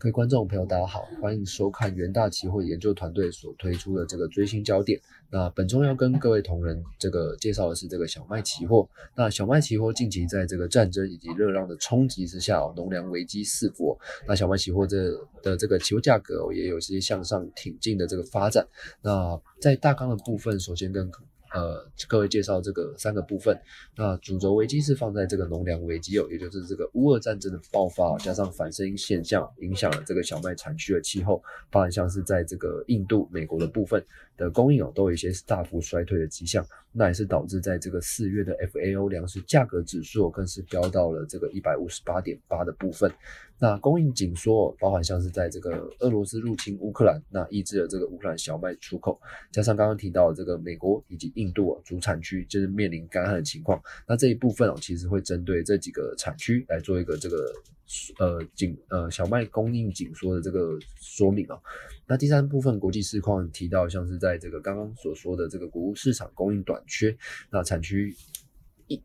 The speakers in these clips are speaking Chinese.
各位观众朋友，大家好，欢迎收看元大期货研究团队所推出的这个追星焦点。那本周要跟各位同仁这个介绍的是这个小麦期货。那小麦期货近期在这个战争以及热浪的冲击之下，农粮危机四伏。那小麦期货这的这个期货价格也有些向上挺进的这个发展。那在大纲的部分，首先跟呃，各位介绍这个三个部分。那主轴危机是放在这个农粮危机哦，也就是这个乌俄战争的爆发，加上反声音现象，影响了这个小麦产区的气候，包含像是在这个印度、美国的部分的供应哦，都有一些大幅衰退的迹象。那也是导致在这个四月的 FAO 粮食价格指数更是飙到了这个一百五十八点八的部分。那供应紧缩，包含像是在这个俄罗斯入侵乌克兰，那抑制了这个乌克兰小麦出口，加上刚刚提到的这个美国以及印度啊主产区就是面临干旱的情况，那这一部分哦，其实会针对这几个产区来做一个这个呃紧呃小麦供应紧缩的这个说明啊。那第三部分国际市况提到，像是在这个刚刚所说的这个谷物市场供应短缺，那产区。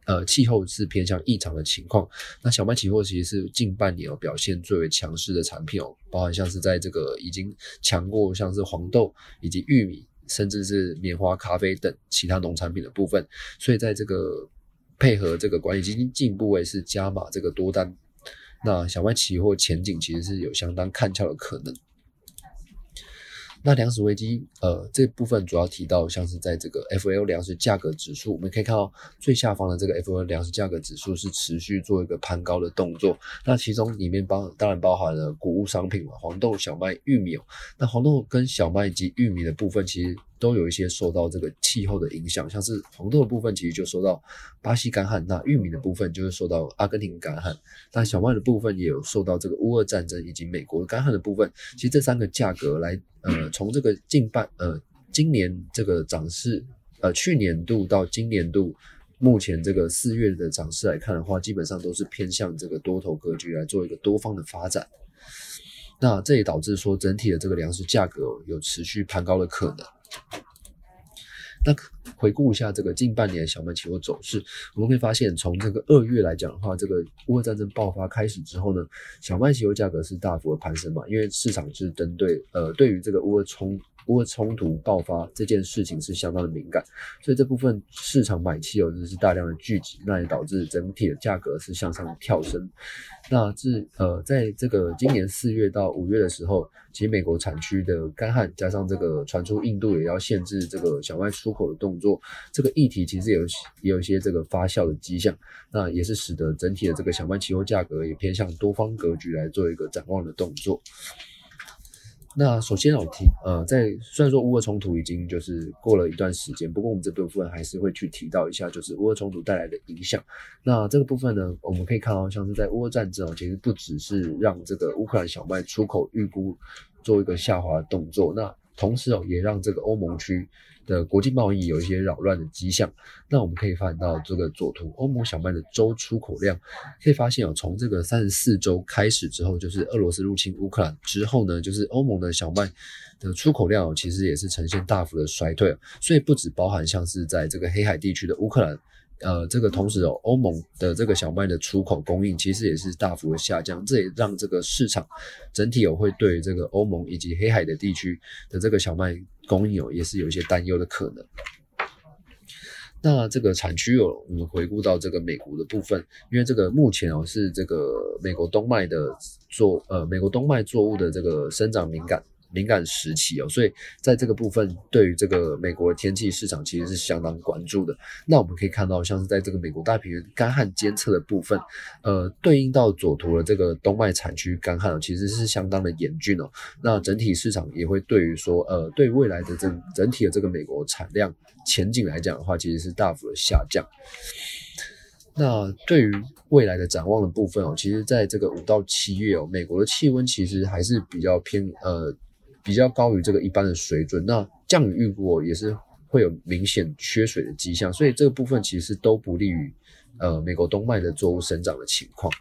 呃，气候是偏向异常的情况。那小麦期货其实是近半年哦表现最为强势的产品哦，包含像是在这个已经强过像是黄豆以及玉米，甚至是棉花、咖啡等其他农产品的部分。所以在这个配合这个管理基金进步位是加码这个多单，那小麦期货前景其实是有相当看俏的可能。那粮食危机，呃，这部分主要提到像是在这个 F L 粮食价格指数，我们可以看到最下方的这个 F L 粮食价格指数是持续做一个攀高的动作。那其中里面包当然包含了谷物商品嘛，黄豆、小麦、玉米。那黄豆跟小麦及玉米的部分，其实。都有一些受到这个气候的影响，像是黄豆的部分其实就受到巴西干旱，那玉米的部分就是受到阿根廷干旱，那小麦的部分也有受到这个乌俄战争以及美国干旱的部分。其实这三个价格来，呃，从这个近半，呃，今年这个涨势，呃，去年度到今年度目前这个四月的涨势来看的话，基本上都是偏向这个多头格局来做一个多方的发展。那这也导致说整体的这个粮食价格有持续攀高的可能。那回顾一下这个近半年小麦期货走势，我们可以发现，从这个二月来讲的话，这个乌俄战争爆发开始之后呢，小麦期货价格是大幅的攀升嘛，因为市场是针对呃对于这个乌俄冲。乌俄冲突爆发这件事情是相当的敏感，所以这部分市场买汽油就是大量的聚集，那也导致整体的价格是向上跳升。那至呃，在这个今年四月到五月的时候，其实美国产区的干旱加上这个传出印度也要限制这个小麦出口的动作，这个议题其实有也有一些这个发酵的迹象，那也是使得整体的这个小麦期货价格也偏向多方格局来做一个展望的动作。那首先我提，呃，在虽然说乌俄冲突已经就是过了一段时间，不过我们这部分还是会去提到一下，就是乌俄冲突带来的影响。那这个部分呢，我们可以看到，像是在乌俄战争哦，其实不只是让这个乌克兰小麦出口预估做一个下滑动作，那同时哦，也让这个欧盟区。的国际贸易有一些扰乱的迹象，那我们可以看到这个左图，欧盟小麦的周出口量，可以发现哦，从这个三十四周开始之后，就是俄罗斯入侵乌克兰之后呢，就是欧盟的小麦的出口量其实也是呈现大幅的衰退，所以不止包含像是在这个黑海地区的乌克兰。呃，这个同时哦，欧盟的这个小麦的出口供应其实也是大幅的下降，这也让这个市场整体有会对这个欧盟以及黑海的地区的这个小麦供应哦也是有一些担忧的可能。那这个产区哦我们回顾到这个美国的部分，因为这个目前哦是这个美国冬麦的作呃美国冬麦作物的这个生长敏感。敏感时期哦，所以在这个部分，对于这个美国天气市场其实是相当关注的。那我们可以看到，像是在这个美国大平原干旱监测的部分，呃，对应到左图的这个冬麦产区干旱哦其实是相当的严峻哦。那整体市场也会对于说，呃，对未来的整整体的这个美国产量前景来讲的话，其实是大幅的下降。那对于未来的展望的部分哦，其实在这个五到七月哦，美国的气温其实还是比较偏呃。比较高于这个一般的水准，那降雨预估也是会有明显缺水的迹象，所以这个部分其实都不利于呃美国冬麦的作物生长的情况。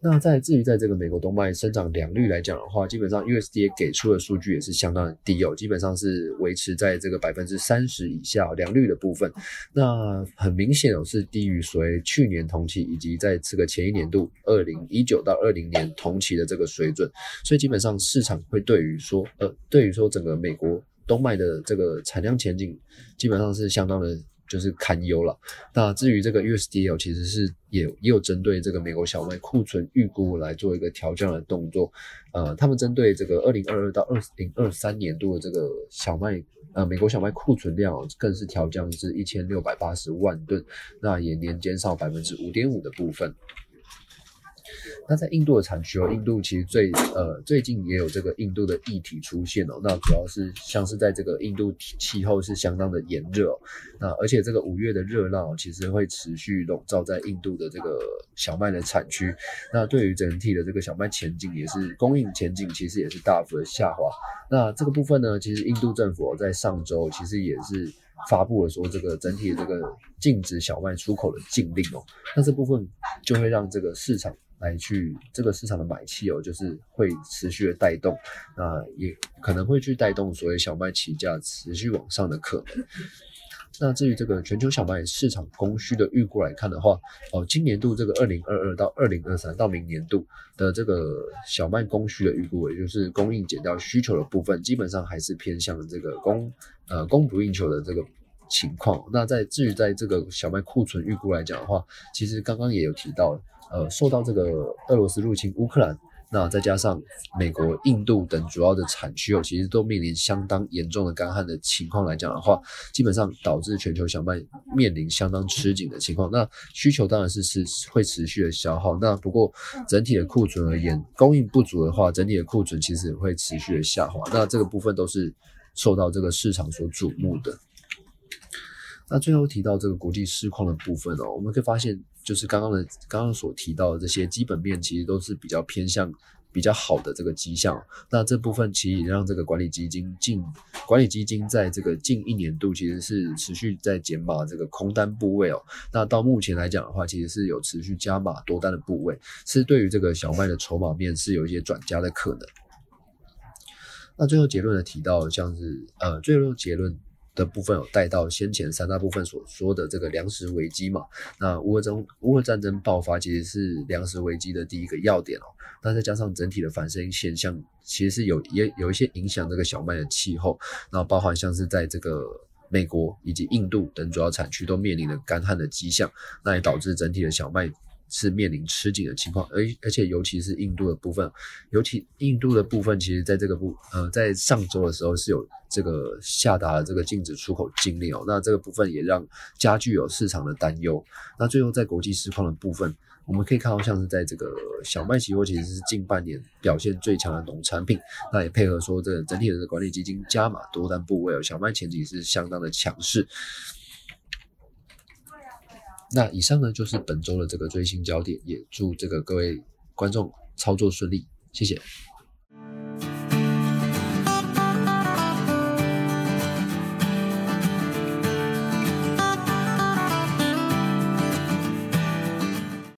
那在至于在这个美国动脉生长良率来讲的话，基本上 USDA 给出的数据也是相当的低哦，基本上是维持在这个百分之三十以下良率的部分。那很明显哦，是低于所谓去年同期以及在这个前一年度二零一九到二零年同期的这个水准。所以基本上市场会对于说，呃，对于说整个美国动脉的这个产量前景，基本上是相当的。就是堪忧了。那至于这个 USDL，其实是也也有针对这个美国小麦库存预估来做一个调降的动作。呃，他们针对这个二零二二到二零二三年度的这个小麦，呃，美国小麦库存量更是调降至一千六百八十万吨，那也年减少百分之五点五的部分。那在印度的产区哦，印度其实最呃最近也有这个印度的议题出现哦。那主要是像是在这个印度气候是相当的炎热，那而且这个五月的热浪其实会持续笼罩在印度的这个小麦的产区。那对于整体的这个小麦前景也是供应前景其实也是大幅的下滑。那这个部分呢，其实印度政府在上周其实也是发布了说这个整体的这个禁止小麦出口的禁令哦。那这部分就会让这个市场。来去这个市场的买气哦，就是会持续的带动，那也可能会去带动所谓小麦起价持续往上的可能。那至于这个全球小麦市场供需的预估来看的话，哦，今年度这个二零二二到二零二三到明年度的这个小麦供需的预估，也就是供应减掉需求的部分，基本上还是偏向这个供呃供不应求的这个情况。那在至于在这个小麦库存预估来讲的话，其实刚刚也有提到。呃，受到这个俄罗斯入侵乌克兰，那再加上美国、印度等主要的产区哦，其实都面临相当严重的干旱的情况来讲的话，基本上导致全球小麦面临相当吃紧的情况。那需求当然是是会持续的消耗，那不过整体的库存而言，供应不足的话，整体的库存其实会持续的下滑。那这个部分都是受到这个市场所瞩目的。那最后提到这个国际市况的部分哦，我们可以发现，就是刚刚的刚刚所提到的这些基本面，其实都是比较偏向比较好的这个迹象。那这部分其实也让这个管理基金近管理基金在这个近一年度其实是持续在减码这个空单部位哦。那到目前来讲的话，其实是有持续加码多单的部位，是对于这个小麦的筹码面是有一些转加的可能。那最后结论的提到，像是呃，最后结论。的部分有带到先前三大部分所说的这个粮食危机嘛？那乌俄争乌俄战争爆发其实是粮食危机的第一个要点哦。那再加上整体的反生现象，其实是有也有一些影响这个小麦的气候。那包含像是在这个美国以及印度等主要产区都面临了干旱的迹象，那也导致整体的小麦。是面临吃紧的情况，而而且尤其是印度的部分，尤其印度的部分，其实在这个部呃，在上周的时候是有这个下达了这个禁止出口禁令哦，那这个部分也让加剧有市场的担忧。那最后在国际市况的部分，我们可以看到像是在这个小麦期货其实是近半年表现最强的农产品，那也配合说这整体的管理基金加码多单部位哦，小麦前景是相当的强势。那以上呢就是本周的这个最新焦点，也祝这个各位观众操作顺利，谢谢。